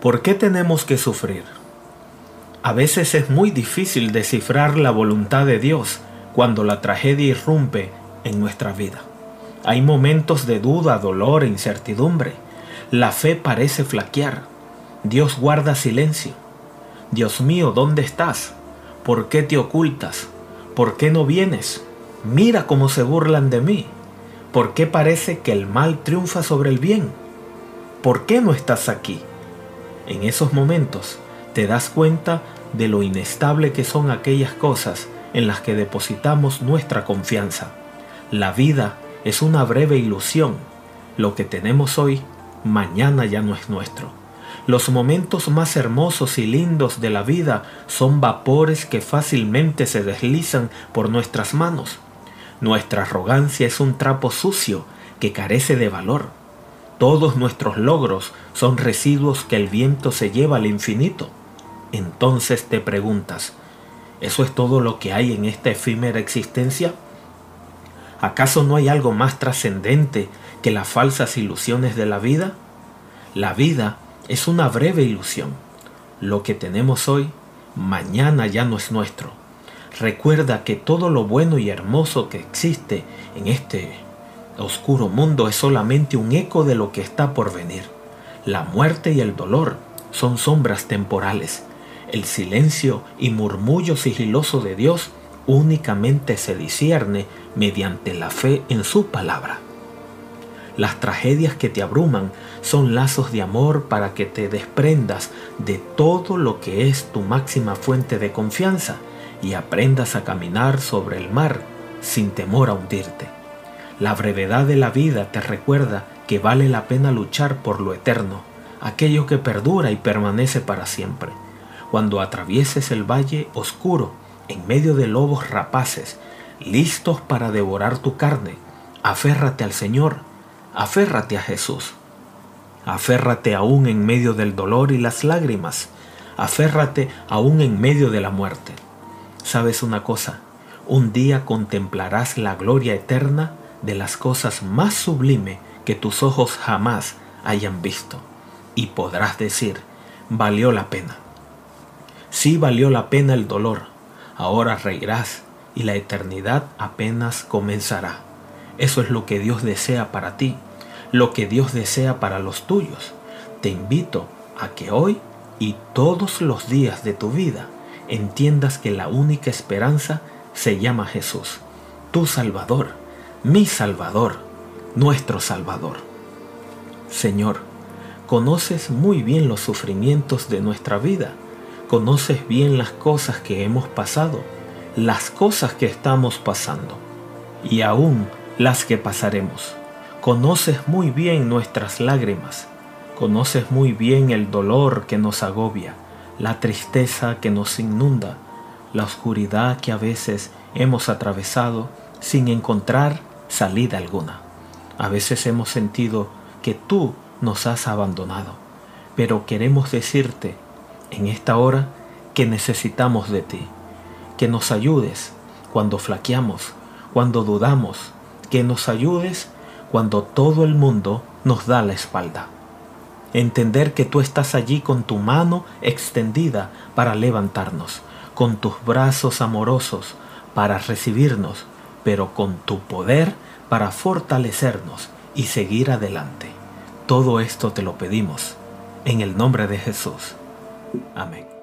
¿Por qué tenemos que sufrir? A veces es muy difícil descifrar la voluntad de Dios cuando la tragedia irrumpe en nuestra vida. Hay momentos de duda, dolor e incertidumbre. La fe parece flaquear. Dios guarda silencio. Dios mío, ¿dónde estás? ¿Por qué te ocultas? ¿Por qué no vienes? Mira cómo se burlan de mí. ¿Por qué parece que el mal triunfa sobre el bien? ¿Por qué no estás aquí? En esos momentos te das cuenta de lo inestable que son aquellas cosas en las que depositamos nuestra confianza. La vida es una breve ilusión. Lo que tenemos hoy, mañana ya no es nuestro. Los momentos más hermosos y lindos de la vida son vapores que fácilmente se deslizan por nuestras manos. Nuestra arrogancia es un trapo sucio que carece de valor. Todos nuestros logros son residuos que el viento se lleva al infinito. Entonces te preguntas, ¿eso es todo lo que hay en esta efímera existencia? ¿Acaso no hay algo más trascendente que las falsas ilusiones de la vida? La vida es una breve ilusión. Lo que tenemos hoy, mañana ya no es nuestro. Recuerda que todo lo bueno y hermoso que existe en este oscuro mundo es solamente un eco de lo que está por venir. La muerte y el dolor son sombras temporales. El silencio y murmullo sigiloso de Dios únicamente se discierne mediante la fe en su palabra. Las tragedias que te abruman son lazos de amor para que te desprendas de todo lo que es tu máxima fuente de confianza y aprendas a caminar sobre el mar sin temor a hundirte. La brevedad de la vida te recuerda que vale la pena luchar por lo eterno, aquello que perdura y permanece para siempre. Cuando atravieses el valle oscuro, en medio de lobos rapaces, listos para devorar tu carne, aférrate al Señor, aférrate a Jesús. Aférrate aún en medio del dolor y las lágrimas, aférrate aún en medio de la muerte. ¿Sabes una cosa? Un día contemplarás la gloria eterna de las cosas más sublime que tus ojos jamás hayan visto y podrás decir, valió la pena. Sí valió la pena el dolor, ahora reirás y la eternidad apenas comenzará. Eso es lo que Dios desea para ti, lo que Dios desea para los tuyos. Te invito a que hoy y todos los días de tu vida entiendas que la única esperanza se llama Jesús, tu Salvador, mi Salvador, nuestro Salvador. Señor, conoces muy bien los sufrimientos de nuestra vida, conoces bien las cosas que hemos pasado, las cosas que estamos pasando y aún las que pasaremos. Conoces muy bien nuestras lágrimas, conoces muy bien el dolor que nos agobia, la tristeza que nos inunda, la oscuridad que a veces hemos atravesado sin encontrar salida alguna. A veces hemos sentido que tú nos has abandonado, pero queremos decirte en esta hora que necesitamos de ti que nos ayudes cuando flaqueamos, cuando dudamos, que nos ayudes cuando todo el mundo nos da la espalda. Entender que tú estás allí con tu mano extendida para levantarnos, con tus brazos amorosos para recibirnos, pero con tu poder para fortalecernos y seguir adelante. Todo esto te lo pedimos en el nombre de Jesús. Amén.